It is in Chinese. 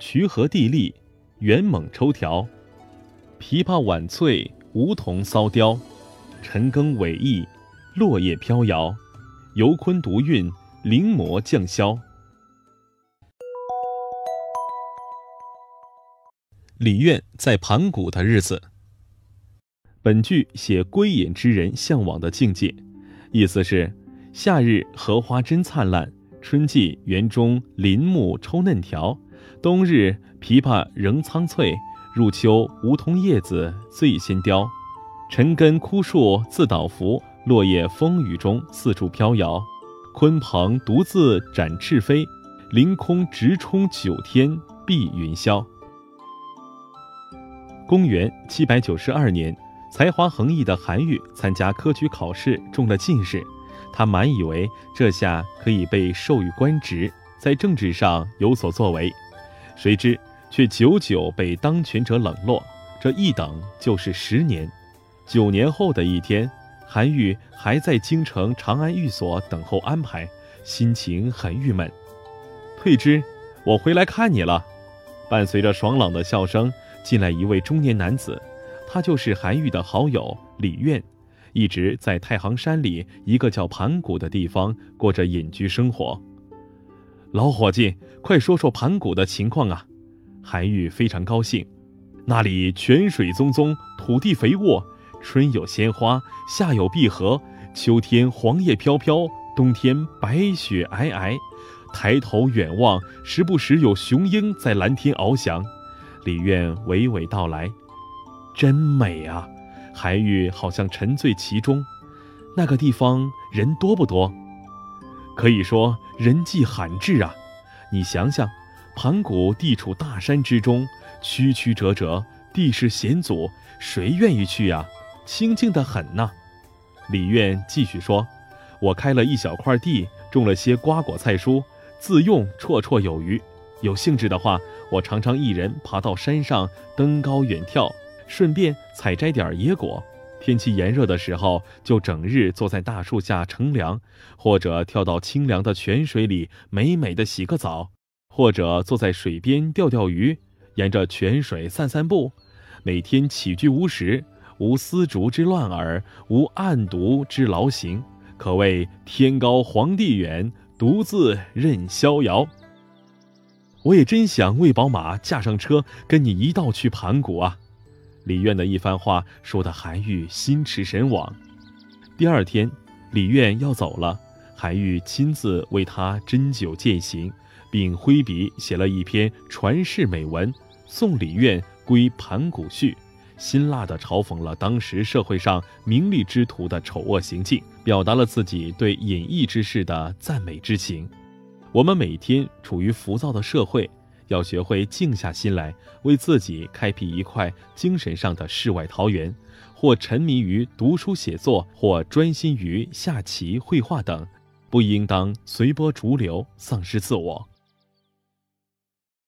渠河地利，元猛抽条。琵琶婉脆，梧桐骚凋。晨更尾翼，落叶飘摇。游昆独韵，临摹降霄。李渊在盘古的日子。本句写归隐之人向往的境界，意思是：夏日荷花真灿烂，春季园中林木抽嫩条，冬日枇杷仍苍翠，入秋梧桐叶子最先凋，陈根枯树自倒伏，落叶风雨中四处飘摇，鲲鹏独自展翅飞，凌空直冲九天碧云霄。公元七百九十二年，才华横溢的韩愈参加科举考试中了进士，他满以为这下可以被授予官职，在政治上有所作为，谁知却久久被当权者冷落，这一等就是十年。九年后的一天，韩愈还在京城长安寓所等候安排，心情很郁闷。退之，我回来看你了。伴随着爽朗的笑声。进来一位中年男子，他就是韩愈的好友李愿，一直在太行山里一个叫盘古的地方过着隐居生活。老伙计，快说说盘古的情况啊！韩愈非常高兴，那里泉水淙淙，土地肥沃，春有鲜花，夏有碧荷，秋天黄叶飘飘，冬天白雪皑皑。抬头远望，时不时有雄鹰在蓝天翱翔。李渊娓娓道来：“真美啊！”韩愈好像沉醉其中。那个地方人多不多？可以说人迹罕至啊！你想想，盘古地处大山之中，曲曲折折，地势险阻，谁愿意去呀？清静的很呐。李愿继续说：“我开了一小块地，种了些瓜果菜蔬，自用绰绰有余。”有兴致的话，我常常一人爬到山上登高远眺，顺便采摘点野果。天气炎热的时候，就整日坐在大树下乘凉，或者跳到清凉的泉水里美美的洗个澡，或者坐在水边钓钓鱼，沿着泉水散散步。每天起居无时，无丝竹之乱耳，无案牍之劳形，可谓天高皇帝远，独自任逍遥。我也真想喂宝马，驾上车，跟你一道去盘古啊！李渊的一番话说得韩愈心驰神往。第二天，李渊要走了，韩愈亲自为他斟酒饯行，并挥笔写了一篇传世美文《送李渊归盘古序》，辛辣地嘲讽了当时社会上名利之徒的丑恶行径，表达了自己对隐逸之士的赞美之情。我们每天处于浮躁的社会，要学会静下心来，为自己开辟一块精神上的世外桃源，或沉迷于读书写作，或专心于下棋、绘画等，不应当随波逐流，丧失自我。